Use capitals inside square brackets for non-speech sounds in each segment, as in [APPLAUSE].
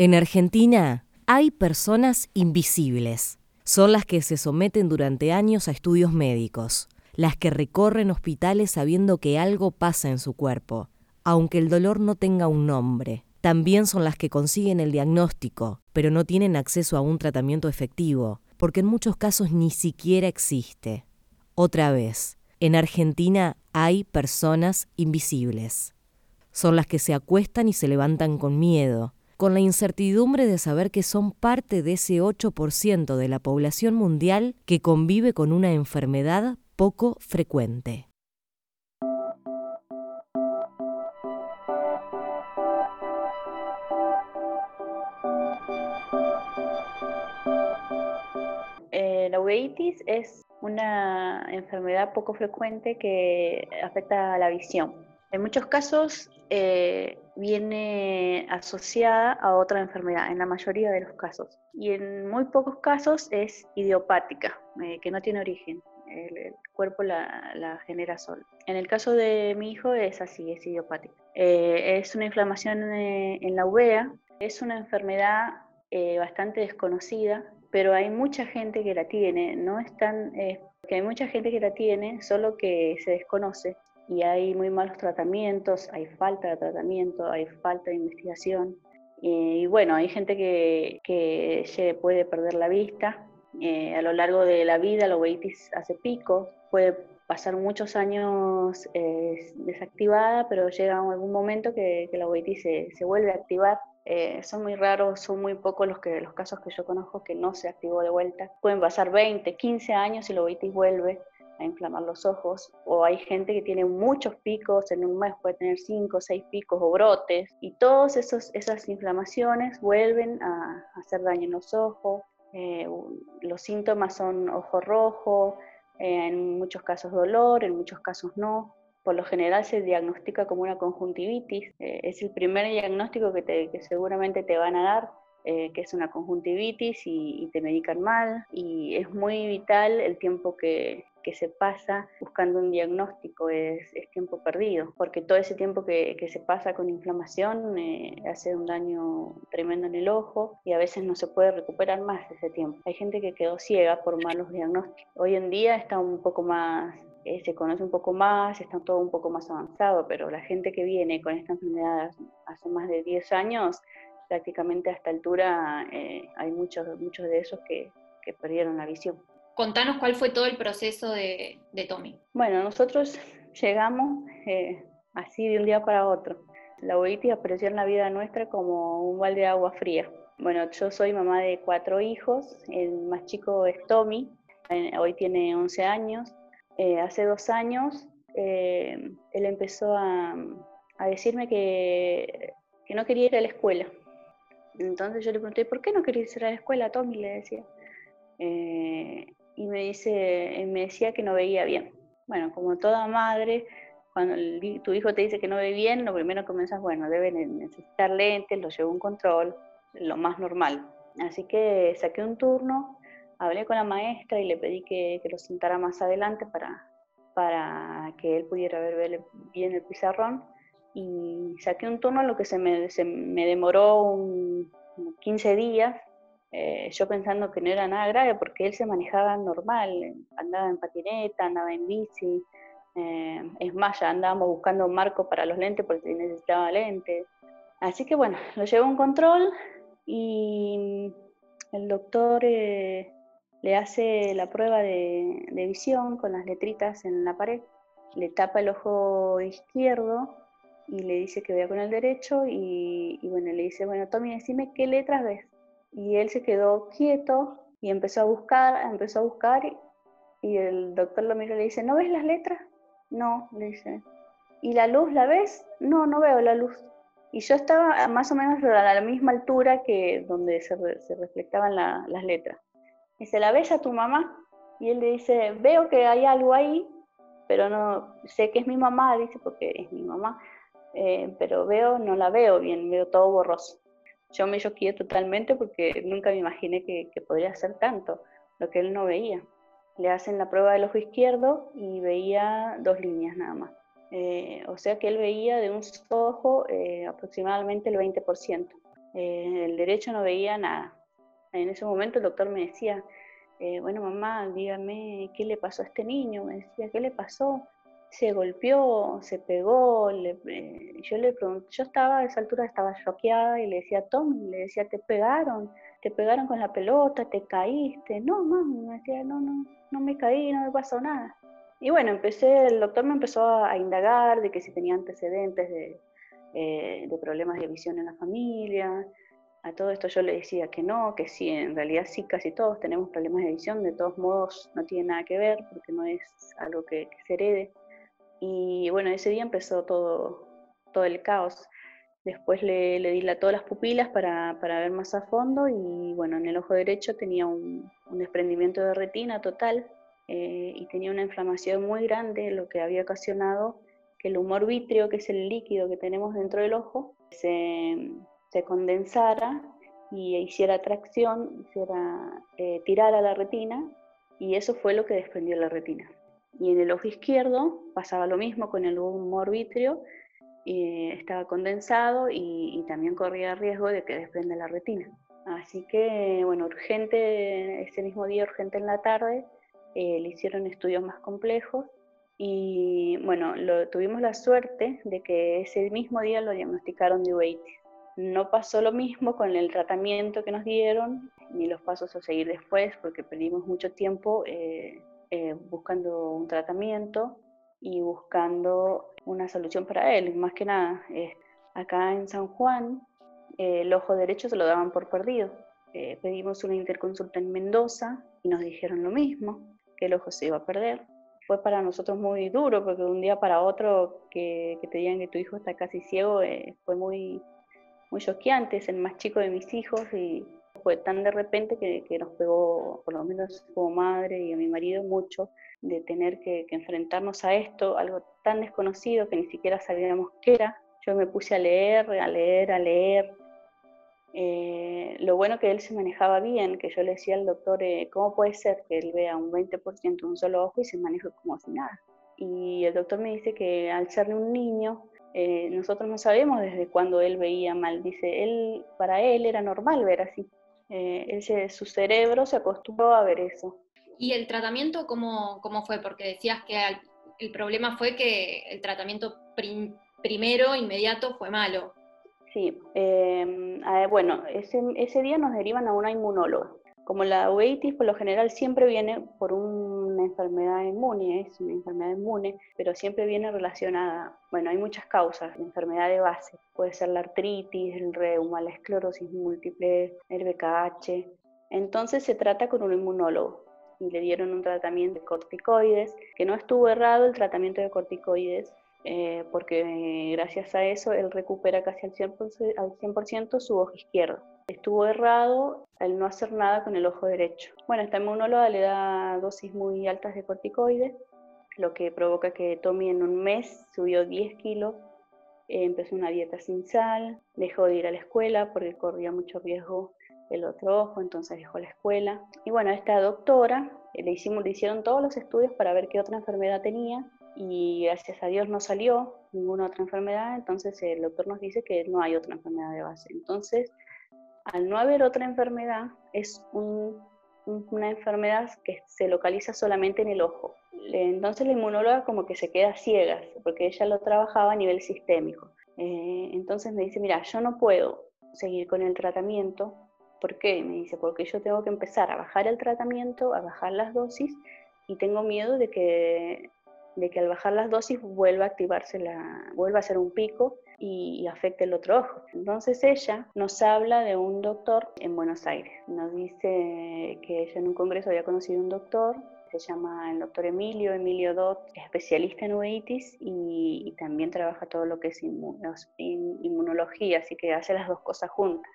En Argentina hay personas invisibles. Son las que se someten durante años a estudios médicos, las que recorren hospitales sabiendo que algo pasa en su cuerpo, aunque el dolor no tenga un nombre. También son las que consiguen el diagnóstico, pero no tienen acceso a un tratamiento efectivo, porque en muchos casos ni siquiera existe. Otra vez, en Argentina hay personas invisibles. Son las que se acuestan y se levantan con miedo, con la incertidumbre de saber que son parte de ese 8% de la población mundial que convive con una enfermedad poco frecuente. Eh, la uveitis es una enfermedad poco frecuente que afecta a la visión. En muchos casos eh, viene asociada a otra enfermedad, en la mayoría de los casos. Y en muy pocos casos es idiopática, eh, que no tiene origen. El, cuerpo la, genera solo. En el caso de mi hijo es así, es idiopática. Eh, es una inflamación en la uvea, es una enfermedad bastante desconocida, pero hay mucha gente que la tiene, no es tan, que hay mucha gente que la tiene, solo que se desconoce y hay muy malos tratamientos, hay falta de tratamiento, hay falta de investigación. y bueno, hay gente que, que puede perder la vista. Eh, a lo largo de la vida la uveitis hace pico, puede pasar muchos años eh, desactivada, pero llega algún momento que, la uveitis se, se, vuelve a activar. Eh, son muy raros, son muy pocos los, que, los casos que yo conozco que no se activó de vuelta. Pueden pasar 20, 15 años y la uveitis vuelve a inflamar los ojos, o hay gente que tiene muchos picos, en un mes puede tener 5 o 6 picos o brotes, y todas esas inflamaciones vuelven a, hacer daño en los ojos. Eh, los síntomas son ojo rojo, eh, en muchos casos dolor, en muchos casos no. Por lo general se diagnostica como una conjuntivitis, eh, es el primer diagnóstico que, que seguramente te van a dar que es una conjuntivitis y, te medican mal y es muy vital el tiempo que, que se pasa buscando un diagnóstico es, tiempo perdido, porque todo ese tiempo que, se pasa con inflamación eh, hace un daño tremendo en el ojo y a veces no se puede recuperar más ese tiempo. Hay gente que quedó ciega por malos diagnósticos. Hoy en día está un poco más eh, se conoce un poco más, está todo un poco más avanzado, pero la gente que viene con esta enfermedad hace más de 10 años, prácticamente a esta altura eh, hay muchos, muchos de esos que perdieron la visión contanos cuál fue todo el proceso de, Tommy. Bueno, nosotros [LAUGHS] llegamos eh, así de un día para otro. La uveitis apareció en la vida nuestra como un balde de agua fría. Bueno, yo soy mamá de cuatro hijos, el más chico es Tommy, eh, hoy tiene 11 años. Eh, hace dos años él empezó a, decirme que, que, no quería ir a la escuela. Entonces yo le pregunté, ¿por qué no querías ir a la escuela, Tommy? Le decía y me, dice, me decía que no veía bien. Bueno, como toda madre, cuando tu hijo te dice que no ve bien, lo primero que piensas, bueno, debe necesitar lentes, lo llevo un control, lo más normal. Así que saqué un turno, hablé con la maestra y le pedí que, que lo sentara más adelante para, para que él pudiera ver bien el pizarrón. Y saqué un turno, lo que se me, se me demoró un, 15 días eh, yo pensando que no era nada grave porque él se manejaba normal, andaba en patineta, andaba en bici, eh, es más, ya andábamos buscando un marco para los lentes porque necesitaba lentes. Así que bueno, lo llevo a un control y el doctor eh, le hace la prueba de, visión con las letritas en la pared, le tapa el ojo izquierdo y le dice que vea con el derecho y, y bueno, le dice, bueno, Tommy, decime qué letras ves y él se quedó quieto y empezó a buscar, empezó a buscar y, el doctor lo mira y le dice, ¿no ves las letras? No, le dice. ¿Y la luz la ves? No, no veo la luz. Y yo estaba más o menos a la misma altura que donde se, se reflectaban las letras. Dice, ¿la ves a tu mamá? Y él le dice, veo que hay algo ahí, pero no sé que es mi mamá, dice, porque es mi mamá, eh, pero veo, no la veo bien, veo todo borroso. Yo me choqué totalmente porque nunca me imaginé que, podría hacer tanto, lo que él no veía. Le hacen la prueba del ojo izquierdo y veía dos líneas nada más. Eh, o sea que él veía de un ojo eh, aproximadamente el 20%. Eh, el derecho no veía nada. En ese momento el doctor me decía, bueno mamá, dígame qué le pasó a este niño, me decía, ¿qué le pasó? Se golpeó, se pegó, eh, yo le pregunté, yo estaba a esa altura, estaba choqueada y le decía, Tom, le decía, te pegaron, te pegaron con la pelota, te caíste, no mamá, me decía, no, no, no me caí, no me pasó nada. Y bueno, empecé, el doctor me empezó a, indagar de que si tenía antecedentes de, eh, de problemas de visión en la familia, a todo esto yo le decía que no, que sí, en realidad sí, casi todos tenemos problemas de visión, de todos modos no tiene nada que ver porque no es algo que, se herede. Y bueno, ese día empezó todo, todo el caos. Después le, le di todas las pupilas para, para, ver más a fondo y bueno, en el ojo derecho tenía un, desprendimiento de retina total eh, y tenía una inflamación muy grande, lo que había ocasionado que el humor vítreo, que es el líquido que tenemos dentro del ojo, se, se condensara y hiciera tracción, hiciera eh, tirar a la retina, y eso fue lo que desprendió la retina. Y en el ojo izquierdo pasaba lo mismo con el humor vítreo, estaba condensado y, también corría riesgo de que desprenda la retina. Así que, bueno, urgente, ese mismo día, urgente en la tarde, eh, le hicieron estudios más complejos y, bueno, lo, tuvimos la suerte de que ese mismo día lo diagnosticaron de uveitis. No pasó lo mismo con el tratamiento que nos dieron, ni los pasos a seguir después, porque perdimos mucho tiempo eh, eh, buscando un tratamiento y buscando una solución para él. Más que nada, acá en San Juan, eh, el ojo derecho se lo daban por perdido. pedimos una interconsulta en Mendoza y nos dijeron lo mismo, que el ojo se iba a perder. Fue para nosotros muy duro, porque de un día para otro que, que te digan que tu hijo está casi ciego fue muy, muy choqueante, es el más chico de mis hijos y fue tan de repente que, que, nos pegó, por lo menos como madre y a mi marido, mucho de tener que, enfrentarnos a esto, algo tan desconocido que ni siquiera sabíamos qué era. Yo me puse a leer, a leer, a leer. Eh, lo bueno que él se manejaba bien, que yo le decía al doctor, eh, ¿cómo puede ser que él vea un 20% un solo ojo y se maneje como si nada? Y el doctor me dice que al ser un niño, eh, nosotros no sabemos desde cuándo él veía mal. Dice, él, para él era normal ver así. Eh, su cerebro se acostumbró a ver eso. ¿Y el tratamiento cómo, cómo fue? Porque decías que el problema fue que el tratamiento primero, inmediato, fue malo. Sí, em, bueno, ese, ese día nos derivan a una inmunóloga. Como la uveitis por lo general siempre viene por una enfermedad inmune, es una enfermedad inmune, pero siempre viene relacionada, bueno, hay muchas causas, de enfermedad de base, puede ser la artritis, el reuma, la esclerosis múltiple, el BKH. Entonces se trata con un inmunólogo y le dieron un tratamiento de corticoides, que no estuvo errado el tratamiento de corticoides, eh, porque gracias a eso él recupera casi al 100%, al 100 su ojo izquierdo. Estuvo errado al no hacer nada con el ojo derecho. Bueno, esta inmunóloga le da dosis muy altas de corticoides, lo que provoca que Tommy en un mes subió 10 kilos, empezó una dieta sin sal, dejó de ir a la escuela porque corría mucho riesgo el otro ojo, entonces dejó la escuela. Y bueno, esta doctora eh, le, hicimos, le hicieron todos los estudios para ver qué otra enfermedad tenía y gracias a Dios no salió ninguna otra enfermedad, entonces el doctor nos dice que no hay otra enfermedad de base. Entonces, al no haber otra enfermedad, es una enfermedad que se localiza solamente en el ojo. Entonces la inmunóloga como que se queda ciega, porque ella lo trabajaba a nivel sistémico. Eh, entonces me dice, mira, yo no puedo seguir con el tratamiento. ¿Por qué? Me dice, porque yo tengo que empezar a bajar el tratamiento, a bajar las dosis y tengo miedo de que de que al bajar las dosis vuelva a activarse la, vuelva a ser un pico y, afecte el otro ojo. Entonces ella nos habla de un doctor en Buenos Aires. Nos dice que ella en un congreso había conocido un doctor se llama el doctor Emilio, Emilio Dot, especialista en uveitis y, y, también trabaja todo lo que es inmunología, así que hace las dos cosas juntas.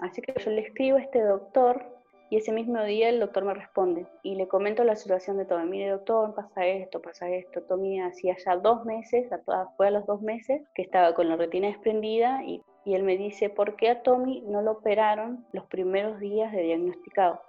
Así que yo le escribo a este doctor y ese mismo día el doctor me responde y le comento la situación de Tommy. Mire, doctor, pasa esto, pasa esto. Tommy hacía ya dos meses, fue a los dos meses, que estaba con la retina desprendida y, él me dice, ¿por qué a Tommy no lo operaron los primeros días de diagnosticado?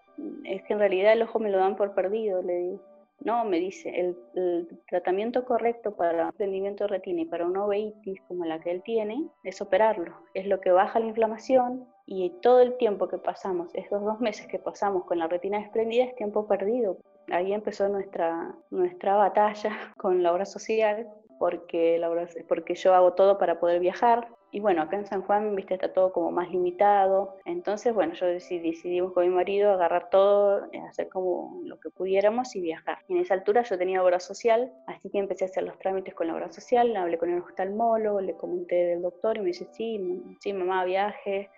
Es que en realidad el ojo me lo dan por perdido, le digo. No, me dice, el, tratamiento correcto para un prendimiento de retina y para una uveitis como la que él tiene es operarlo. Es lo que baja la inflamación, Y todo el tiempo que pasamos, esos dos meses que pasamos con la retina desprendida, es tiempo perdido. Ahí empezó nuestra, nuestra batalla [LAUGHS] con la obra social, porque, la porque yo hago todo para poder viajar, y bueno, acá en San Juan, viste, está todo como más limitado. Entonces, bueno, yo decidí, decidimos con mi marido agarrar todo, eh, hacer como lo que pudiéramos y viajar. En esa altura yo tenía obra social, así que empecé a hacer los trámites con la obra social, hablé con el oftalmólogo, le comenté del doctor y me dice, sí, sí, mamá, viaje.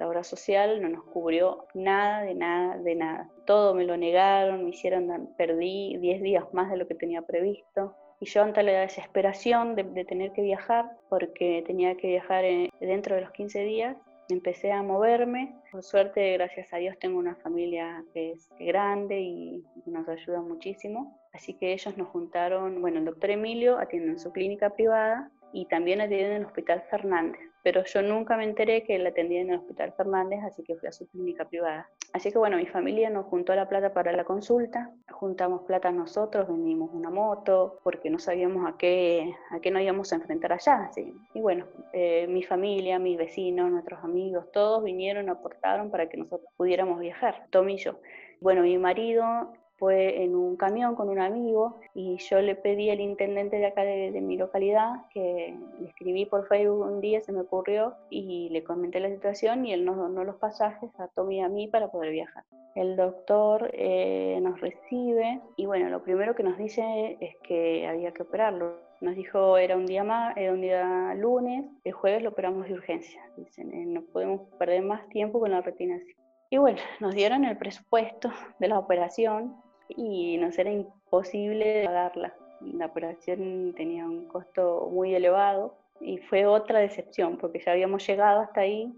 La obra social no nos cubrió nada, de nada, de nada. Todo me lo negaron, me hicieron, perdí 10 días más de lo que tenía previsto. Y yo ante la desesperación de, tener que viajar, porque tenía que viajar dentro de los 15 días, empecé a moverme. Por suerte, gracias a Dios, tengo una familia que es grande y nos ayuda muchísimo. Así que ellos nos juntaron, bueno, el doctor Emilio atiende en su clínica privada y también atiende en el Hospital Fernández pero yo nunca me enteré que él atendía en el Hospital Fernández, así que fui a su clínica privada. Así que bueno, mi familia nos juntó la plata para la consulta, juntamos plata nosotros, vendimos una moto, porque no sabíamos a qué, a qué nos íbamos a enfrentar allá. Y bueno, eh, mi familia, mis vecinos, nuestros amigos, todos vinieron, aportaron para que nosotros pudiéramos viajar, yo. Bueno, mi marido fue en un camión con un amigo y yo le pedí al intendente de acá de, mi localidad que le escribí por Facebook un día, se me ocurrió y le comenté la situación y él nos donó los pasajes a Tommy y a mí para poder viajar. El doctor eh, nos recibe y bueno, lo primero que nos dice es que había que operarlo. Nos dijo era un día más, era un día lunes, el jueves lo operamos de urgencia. Dicen, eh, no podemos perder más tiempo con la retinación. Y bueno, nos dieron el presupuesto de la operación, y nos era imposible pagarla. La operación tenía un costo muy elevado y fue otra decepción porque ya habíamos llegado hasta ahí,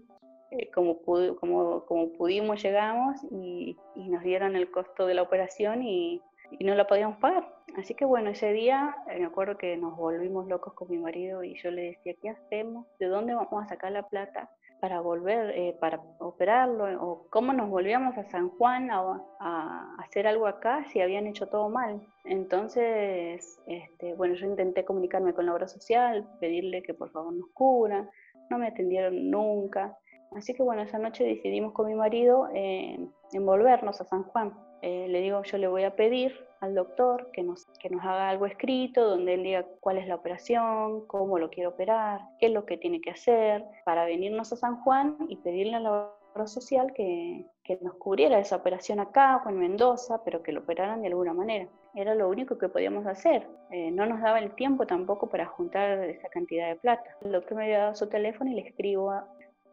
eh, como, como, como, pudimos llegamos y, y, nos dieron el costo de la operación y, y, no la podíamos pagar. Así que bueno, ese día eh, me acuerdo que nos volvimos locos con mi marido y yo le decía, ¿qué hacemos? ¿De dónde vamos a sacar la plata? Para volver, eh, para operarlo, o cómo nos volvíamos a San Juan a, hacer algo acá si habían hecho todo mal. Entonces, este, bueno, yo intenté comunicarme con la obra social, pedirle que por favor nos cubran, no me atendieron nunca. Así que bueno, esa noche decidimos con mi marido eh, a San Juan. Eh, le digo, yo le voy a pedir al doctor que nos, que nos haga algo escrito donde él diga cuál es la operación, cómo lo quiere operar, qué es lo que tiene que hacer, para venirnos a San Juan y pedirle a la obra social que, que nos cubriera esa operación acá o en Mendoza, pero que lo operaran de alguna manera. Era lo único que podíamos hacer. Eh, no nos daba el tiempo tampoco para juntar esa cantidad de plata. El doctor me había dado su teléfono y le escribo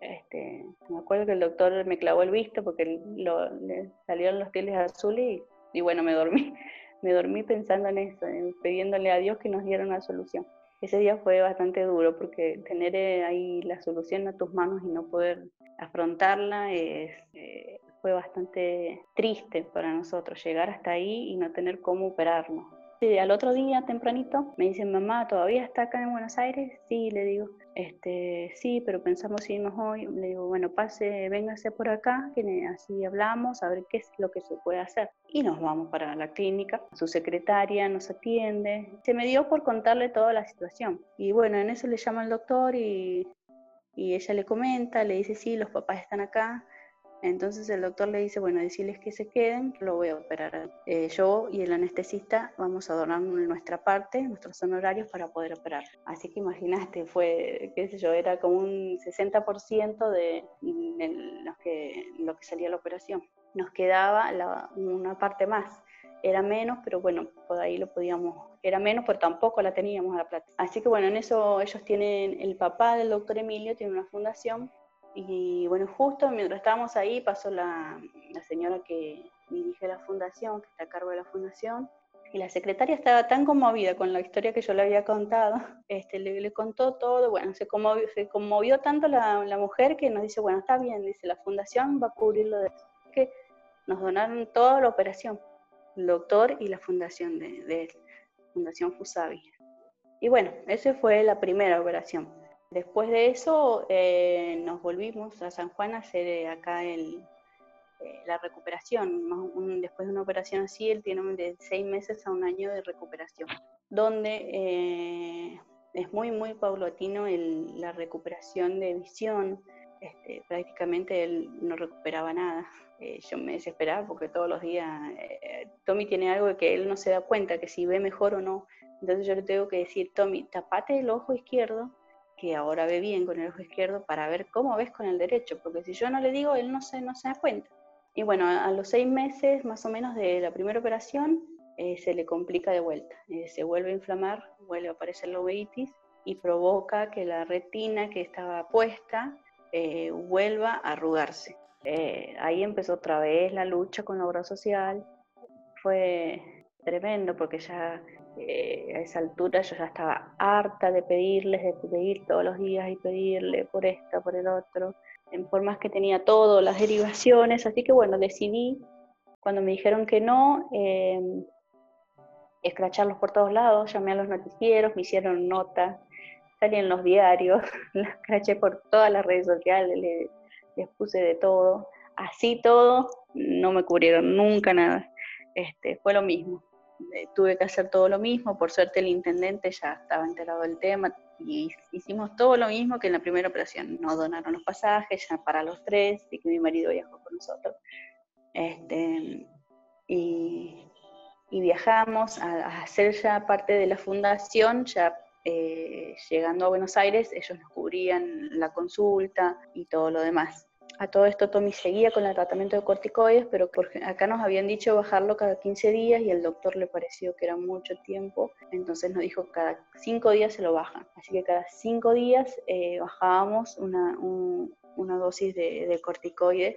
este, me acuerdo que el doctor me clavó el visto porque le salieron los pieles azules y, y, bueno, me dormí. [LAUGHS] Me dormí pensando en eso, pidiéndole a Dios que nos diera una solución. Ese día fue bastante duro porque tener eh, ahí la solución a tus manos y no poder afrontarla es, eh, fue bastante triste para nosotros, llegar hasta ahí y no tener cómo operarnos. Y al otro día, tempranito, me dicen, mamá, ¿todavía está acá en Buenos Aires? Sí, le digo, este, sí, pero pensamos irnos hoy. Le digo, bueno, pase, véngase por acá, que así hablamos, a ver qué es lo que se puede hacer. Y nos vamos para la clínica. Su secretaria nos atiende. Se me dio por contarle toda la situación. Y bueno, en eso le llama el doctor y, y ella le comenta, le dice, sí, los papás están acá. Entonces el doctor le dice, bueno, decirles que se queden, lo voy a operar. Eh, yo y el anestesista vamos a donar nuestra parte, nuestros honorarios para poder operar. Así que imaginaste, fue, qué sé yo, era como un 60% de, lo, que, salía la operación. Nos quedaba una parte más. Era menos, pero bueno, por ahí lo podíamos, era menos, pero tampoco la teníamos a la plata. Así que bueno, en eso ellos tienen, el papá del doctor Emilio tiene una fundación y bueno, justo mientras estábamos ahí pasó la, la, señora que dirige la fundación, que está a cargo de la fundación, y la secretaria estaba tan conmovida con la historia que yo le había contado, [LAUGHS] este, le, le contó todo, bueno, se conmovió, se conmovió tanto la, la, mujer que nos dice, bueno, está bien, dice, la fundación va a cubrir lo de que nos donaron toda la operación, el doctor y la fundación de, de Fundación Fusavi. Y bueno, esa fue la primera operación. Después de eso eh, nos volvimos a San Juan a hacer eh, acá el, eh, la recuperación. después de una operación así, él tiene de seis meses a un año de recuperación, donde es muy, muy paulatino la recuperación de visión. este, prácticamente él no recuperaba nada. Eh, yo me desesperaba porque todos los días eh, Tommy tiene algo que él no se da cuenta, que si ve mejor o no. Entonces yo le tengo que decir, Tommy, tapate el ojo izquierdo, que ahora ve bien con el ojo izquierdo, para ver cómo ves con el derecho, porque si yo no le digo, él no se, no se da cuenta. Y bueno, a los seis meses más o menos de la primera operación, eh, se le complica de vuelta. se vuelve a inflamar, vuelve a aparecer la uveitis y provoca que la retina que estaba puesta eh, vuelva a arrugarse. Eh, ahí empezó otra vez la lucha con la obra social. Fue tremendo porque ya eh, a esa altura yo ya estaba harta de pedirles, de pedir todos los días y pedirle por esto, por el otro, en formas que tenía todo, las derivaciones, así que bueno, decidí, cuando me dijeron que no, eh, escracharlos por todos lados, llamé a los noticieros, me hicieron nota, salí en los diarios, [LAUGHS] las craché por todas las redes sociales, les, puse de todo. Así todo, no me cubrieron nunca nada. Este, fue lo mismo. Eh, tuve que hacer todo lo mismo. Por suerte el intendente ya estaba enterado del tema y hicimos todo lo mismo que en la primera operación. Nos donaron los pasajes ya para los tres y que mi marido viajó con nosotros. Este, y, viajamos a, a hacer ya parte de la fundación, ya eh, llegando a Buenos Aires, ellos nos cubrían la consulta y todo lo demás. A todo esto Tommy seguía con el tratamiento de corticoides, pero acá nos habían dicho bajarlo cada 15 días y el doctor le pareció que era mucho tiempo, entonces nos dijo cada 5 días se lo bajan. Así que cada 5 días eh, bajábamos una, una dosis de, de, corticoides.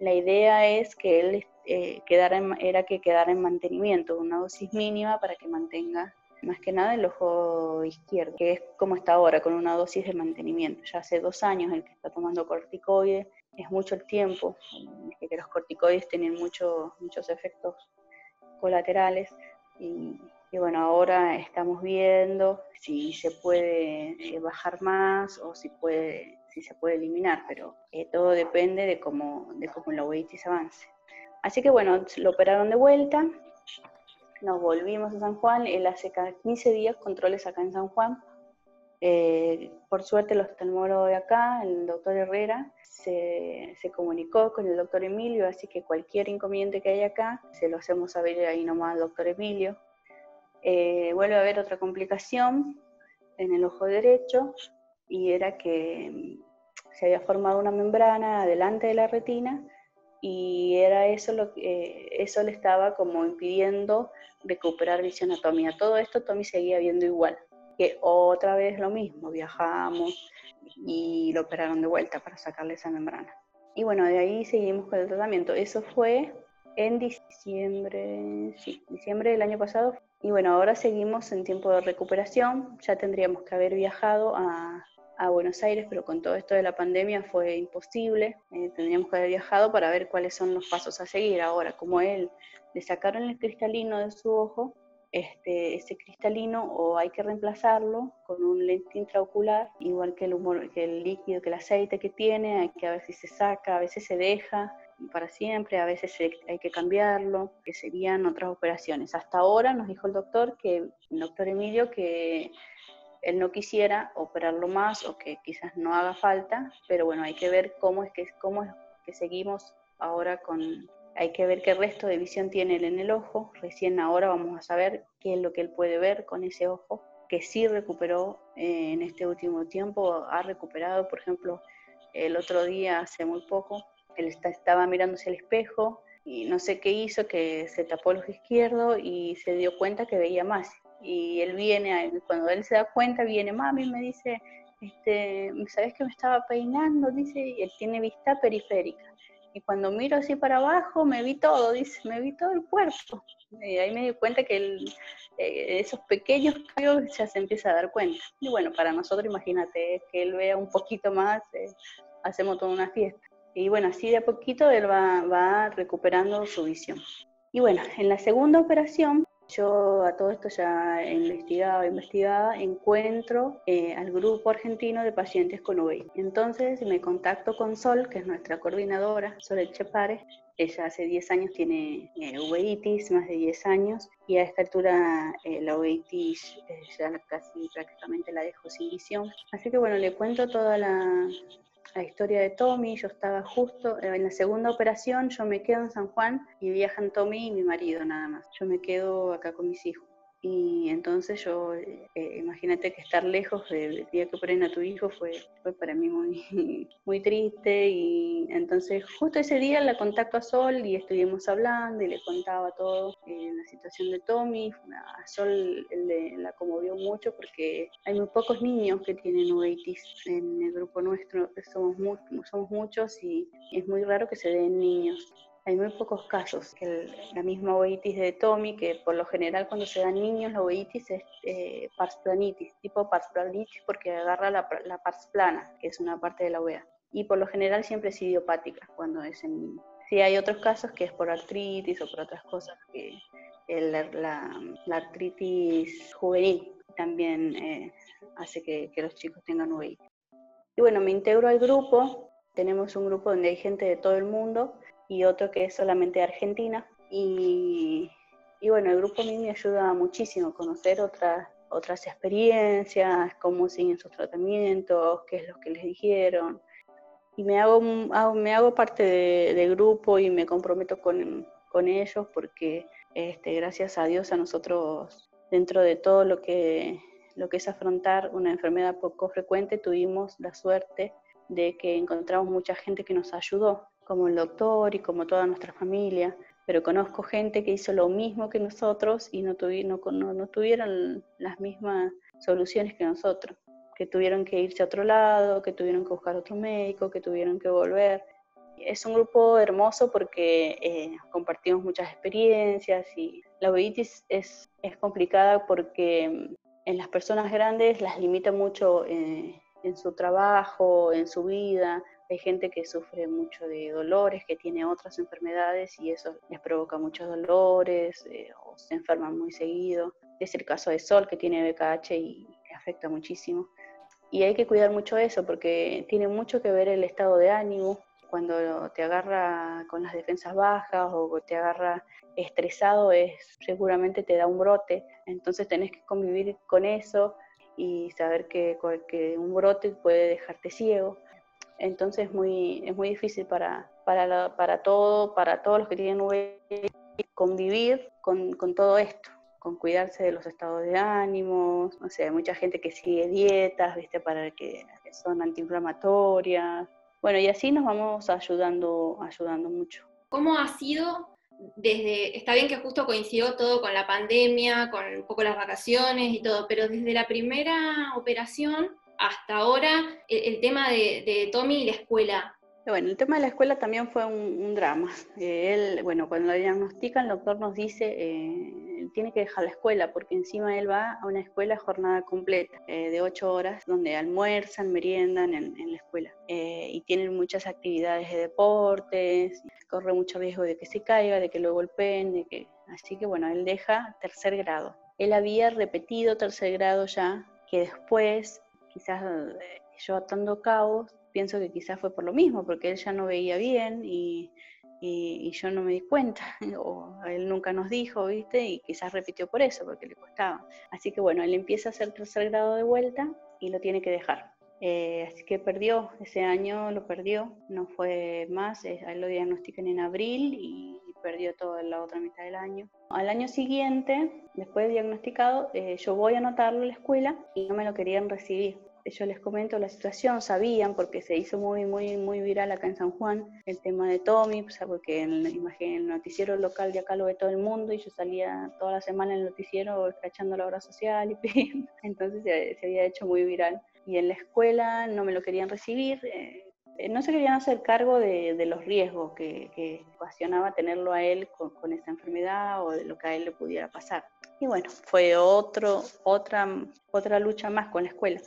La idea es que él eh, quedara era que quedara en mantenimiento, una dosis mínima para que mantenga más que nada el ojo izquierdo, que es como está ahora, con una dosis de mantenimiento. Ya hace dos años el que está tomando corticoides, es mucho el tiempo, que los corticoides tienen mucho, muchos efectos colaterales y, bueno, ahora estamos viendo si se puede eh, bajar más o si, puede, si se puede eliminar, pero eh, todo depende de cómo, de cómo la uveitis avance. Así que bueno, lo operaron de vuelta, nos volvimos a San Juan, él hace cada 15 días controles acá en San Juan. Eh, por suerte el oftalmólogo de acá, el doctor Herrera, se, comunicó con el doctor Emilio, así que cualquier inconveniente que haya acá, se lo hacemos saber ahí nomás al doctor Emilio. Eh, vuelve a haber otra complicación en el ojo derecho y era que mm, se había formado una membrana delante de la retina y era eso lo que eh, eso le estaba como impidiendo recuperar visión a Tommy. A todo esto Tommy seguía viendo igual, otra vez lo mismo, viajamos y lo operaron de vuelta para sacarle esa membrana. Y bueno, de ahí seguimos con el tratamiento. Eso fue en diciembre, sí, diciembre del año pasado. Y bueno, ahora seguimos en tiempo de recuperación. Ya tendríamos que haber viajado a, a Buenos Aires, pero con todo esto de la pandemia fue imposible. Eh, tendríamos que haber viajado para ver cuáles son los pasos a seguir. Ahora, como él le sacaron el cristalino de su ojo, este, ese cristalino o hay que reemplazarlo con un lente intraocular, igual que el, humor, que el líquido, que el aceite que tiene, hay que a veces se saca, a veces se deja para siempre, a veces hay que cambiarlo, que serían otras operaciones. Hasta ahora nos dijo el doctor, que el doctor Emilio, que él no quisiera operarlo más o que quizás no haga falta, pero bueno, hay que ver cómo es que, cómo es que seguimos ahora con, hay que ver qué resto de visión tiene él en el ojo, recién ahora vamos a saber qué es lo que él puede ver con ese ojo, que sí recuperó eh, en este último tiempo, ha recuperado, por ejemplo, el otro día, hace muy poco, él estaba mirándose al espejo y no sé qué hizo, que se tapó el ojo izquierdo y se dio cuenta que veía más y él viene, cuando él se da cuenta, viene mami y me dice, este, ¿sabes que me estaba peinando? Dice, y él tiene vista periférica. Y cuando miro así para abajo, me vi todo, dice, me vi todo el cuerpo. Y ahí me di cuenta que el, eh, esos pequeños cambios ya se empieza a dar cuenta. Y bueno, para nosotros, imagínate, que él vea un poquito más, eh, hacemos toda una fiesta. Y bueno, así de a poquito él va, va recuperando su visión. Y bueno, en la segunda operación yo a todo esto ya investigaba, investigaba, encuentro eh, al grupo argentino de pacientes con uveitis. Entonces me contacto con Sol, que es nuestra coordinadora, Sol Echepare. Ella hace 10 años tiene eh, más de 10 años, y a esta altura eh, la uveitis ya casi prácticamente la dejo sin visión. Así que bueno, le cuento toda la, la historia de Tommy, yo estaba justo en la segunda operación, yo me quedo en San Juan y viajan Tommy y mi marido nada más. Yo me quedo acá con mis hijos. Y entonces yo, eh, imagínate que estar lejos del día que operen a tu hijo fue, fue para mí muy, [LAUGHS] muy triste. Y entonces justo ese día la contacto a Sol y estuvimos hablando y le contaba todo en la situación de Tommy. A Sol le, la conmovió mucho porque hay muy pocos niños que tienen uveitis en el grupo nuestro, somos, somos muchos y es muy raro que se den niños. Hay muy pocos casos. que la misma uveitis de Tommy, que por lo general cuando se dan niños la uveitis es eh, parsplanitis, tipo parsplanitis porque agarra la, la pars plana, que es una parte de la uvea. Y por lo general siempre es idiopática cuando es en niños. Sí hay otros casos que es por artritis o por otras cosas, que la, artritis juvenil también eh, hace que, que los chicos tengan uveitis. Y bueno, me integro al grupo, tenemos un grupo donde hay gente de todo el mundo y otro que es solamente Argentina. Y, bueno, el grupo a mí me ayuda muchísimo a conocer otras, otras experiencias, cómo siguen sus tratamientos, qué es lo que les dijeron. Y me hago, me hago parte del grupo y me comprometo con, con ellos porque este, gracias a Dios a nosotros, dentro de todo lo que, lo que es afrontar una enfermedad poco frecuente, tuvimos la suerte de que encontramos mucha gente que nos ayudó como el doctor y como toda nuestra familia, pero conozco gente que hizo lo mismo que nosotros y no, no, tuvieron las mismas soluciones que nosotros, que tuvieron que irse a otro lado, que tuvieron que buscar otro médico, que tuvieron que volver. Es un grupo hermoso porque eh, compartimos muchas experiencias y la uveitis es, es complicada porque en las personas grandes las limita mucho eh, en su trabajo, en su vida, hay gente que sufre mucho de dolores, que tiene otras enfermedades y eso les provoca muchos dolores eh, o se enferman muy seguido. Es el caso de Sol, que tiene BKH y le afecta muchísimo. Y hay que cuidar mucho eso porque tiene mucho que ver el estado de ánimo. Cuando te agarra con las defensas bajas o te agarra estresado, es, seguramente te da un brote. Entonces tenés que convivir con eso y saber que, un brote puede dejarte ciego entonces es muy, es muy difícil para, para, para, todo, para todos los que tienen V convivir con, con, todo esto, con cuidarse de los estados de ánimo, o sea, hay mucha gente que sigue dietas, ¿viste? Para que, son antiinflamatorias. Bueno, y así nos vamos ayudando, ayudando mucho. ¿Cómo ha sido desde, está bien que justo coincidió todo con la pandemia, con un poco las vacaciones y todo, pero desde la primera operación hasta ahora el, tema de, Tommy y la escuela? Bueno, el tema de la escuela también fue un, drama. Eh, él, bueno, cuando lo diagnostican, el doctor nos dice, eh, tiene que dejar la escuela, porque encima él va a una escuela jornada completa, eh, de ocho horas, donde almuerzan, meriendan en, la escuela. y tienen muchas actividades de deportes, corre mucho riesgo de que se caiga, de que lo golpeen, de que... Así que bueno, él deja tercer grado. Él había repetido tercer grado ya, que después quizás eh, yo atando cabos, pienso que quizás fue por lo mismo, porque él ya no veía bien y, y, yo no me di cuenta, [LAUGHS] o él nunca nos dijo, ¿viste? Y quizás repitió por eso, porque le costaba. Así que bueno, él empieza a hacer tercer grado de vuelta y lo tiene que dejar. Eh, así que perdió, ese año lo perdió, no fue más, eh, él lo diagnostican en abril y perdió toda la otra mitad del año. Al año siguiente, después de diagnosticado, eh, yo voy a anotarlo a la escuela y no me lo querían recibir. Yo les comento la situación, sabían porque se hizo muy, muy, muy viral acá en San Juan el tema de Tommy, porque en el noticiero local de acá lo ve todo el mundo y yo salía toda la semana en el noticiero escrachando la obra social y. [LAUGHS] Entonces se, había hecho muy viral. Y en la escuela no me lo querían recibir. Eh, eh, no se querían hacer cargo de, los riesgos que, que, ocasionaba tenerlo a él con, esta enfermedad o de lo que a él le pudiera pasar. Y bueno, fue otro, otra, otra lucha más con la escuela.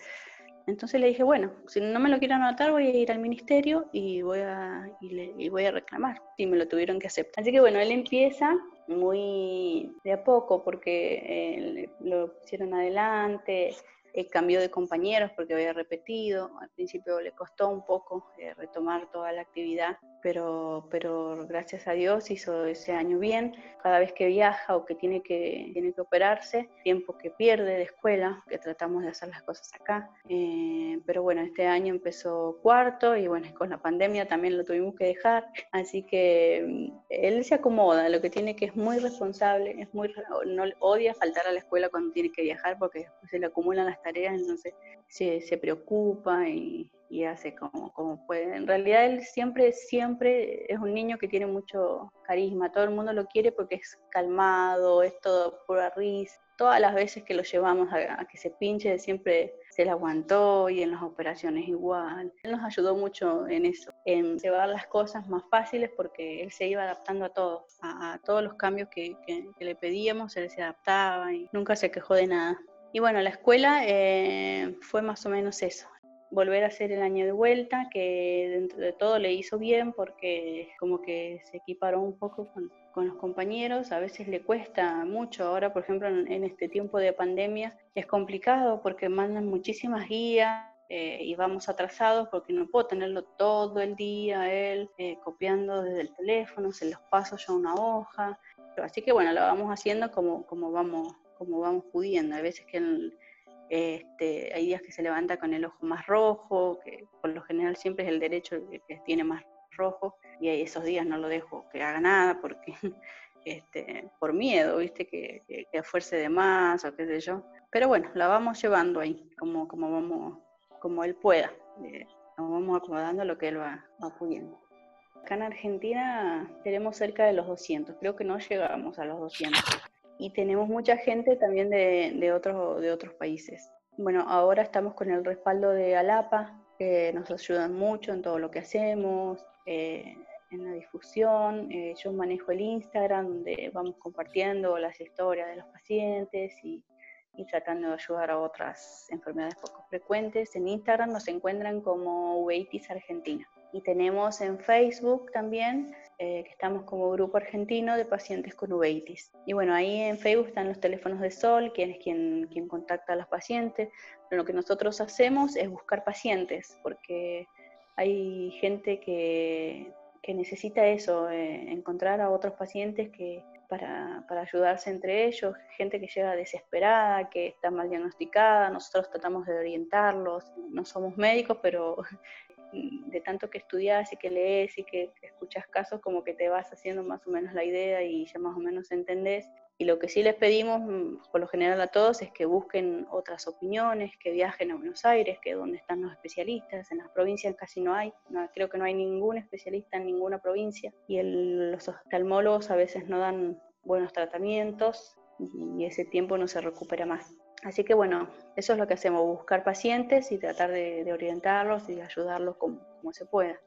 Entonces le dije, bueno, si no me lo quieren anotar, voy a ir al ministerio y voy a, y, voy a reclamar. Y me lo tuvieron que aceptar. Así que bueno, él empieza muy de a poco porque eh, lo pusieron adelante, eh, cambió de compañeros porque había repetido, al principio le costó un poco eh, retomar toda la actividad, pero, pero gracias a Dios hizo ese año bien. Cada vez que viaja o que tiene que, tiene que operarse, tiempo que pierde de escuela, que tratamos de hacer las cosas acá. Eh, pero bueno, este año empezó cuarto y bueno, con la pandemia también lo tuvimos que dejar, [LAUGHS] así que mm, él se acomoda, lo que tiene que es muy responsable, es muy no odia faltar a la escuela cuando tiene que viajar porque después se le acumulan las tareas, entonces se, se preocupa y, y hace como, como puede. En realidad él siempre, siempre es un niño que tiene mucho carisma, todo el mundo lo quiere porque es calmado, es todo pura risa. Todas las veces que lo llevamos a, que se pinche, siempre se le aguantó y en las operaciones igual. Él nos ayudó mucho en eso, en llevar las cosas más fáciles porque él se iba adaptando a todo, a, todos los cambios que, que, le pedíamos, él se adaptaba y nunca se quejó de nada. Y bueno, la escuela eh, fue más o menos eso volver a hacer el año de vuelta, que dentro de todo le hizo bien porque como que se equiparó un poco con, los compañeros, a veces le cuesta mucho, ahora por ejemplo en, este tiempo de pandemia es complicado porque mandan muchísimas guías, eh, y vamos atrasados porque no puedo tenerlo todo el día él eh, copiando desde el teléfono, se los paso yo una hoja. Así que bueno, lo vamos haciendo como, como, vamos, como vamos pudiendo. Hay veces que este, hay días que se levanta con el ojo más rojo, que por lo general siempre es el derecho el que tiene más rojo, y esos días no lo dejo que haga nada porque [LAUGHS] este, por miedo, viste, que, que, fuerce de más o qué sé yo. Pero bueno, la vamos llevando ahí, como, como, vamos, como él pueda. Eh, nos vamos acomodando lo que él va, va pudiendo. Acá en Argentina tenemos cerca de los 200, creo que no llegamos a los 200 y tenemos mucha gente también de, otros, de otros países. Bueno, ahora estamos con el respaldo de Alapa, que nos ayudan mucho en todo lo que hacemos, eh, en la difusión. Eh, yo manejo el Instagram, donde vamos compartiendo las historias de los pacientes y, y tratando de ayudar a otras enfermedades poco frecuentes. En Instagram nos encuentran como Uveitis Argentina. Y tenemos en Facebook también eh, que estamos como grupo argentino de pacientes con uveitis. Y bueno, ahí en Facebook están los teléfonos de Sol, quien es quien, quien contacta a los pacientes. Pero lo que nosotros hacemos es buscar pacientes, porque hay gente que, que necesita eso, eh, encontrar a otros pacientes que, para, para, ayudarse entre ellos, gente que llega desesperada, que está mal diagnosticada, nosotros tratamos de orientarlos, no somos médicos, pero de tanto que estudias y que lees y que escuchas casos, como que te vas haciendo más o menos la idea y ya más o menos entendés. Y lo que sí les pedimos, mm, por lo general a todos, es que busquen otras opiniones, que viajen a Buenos Aires, que donde están los especialistas. En las provincias casi no hay, creo que no hay ningún especialista en ninguna provincia. Y los oftalmólogos a veces no dan buenos tratamientos y ese tiempo no se recupera más. Así que bueno, eso es lo que hacemos, buscar pacientes y tratar de, orientarlos y ayudarlos como se pueda.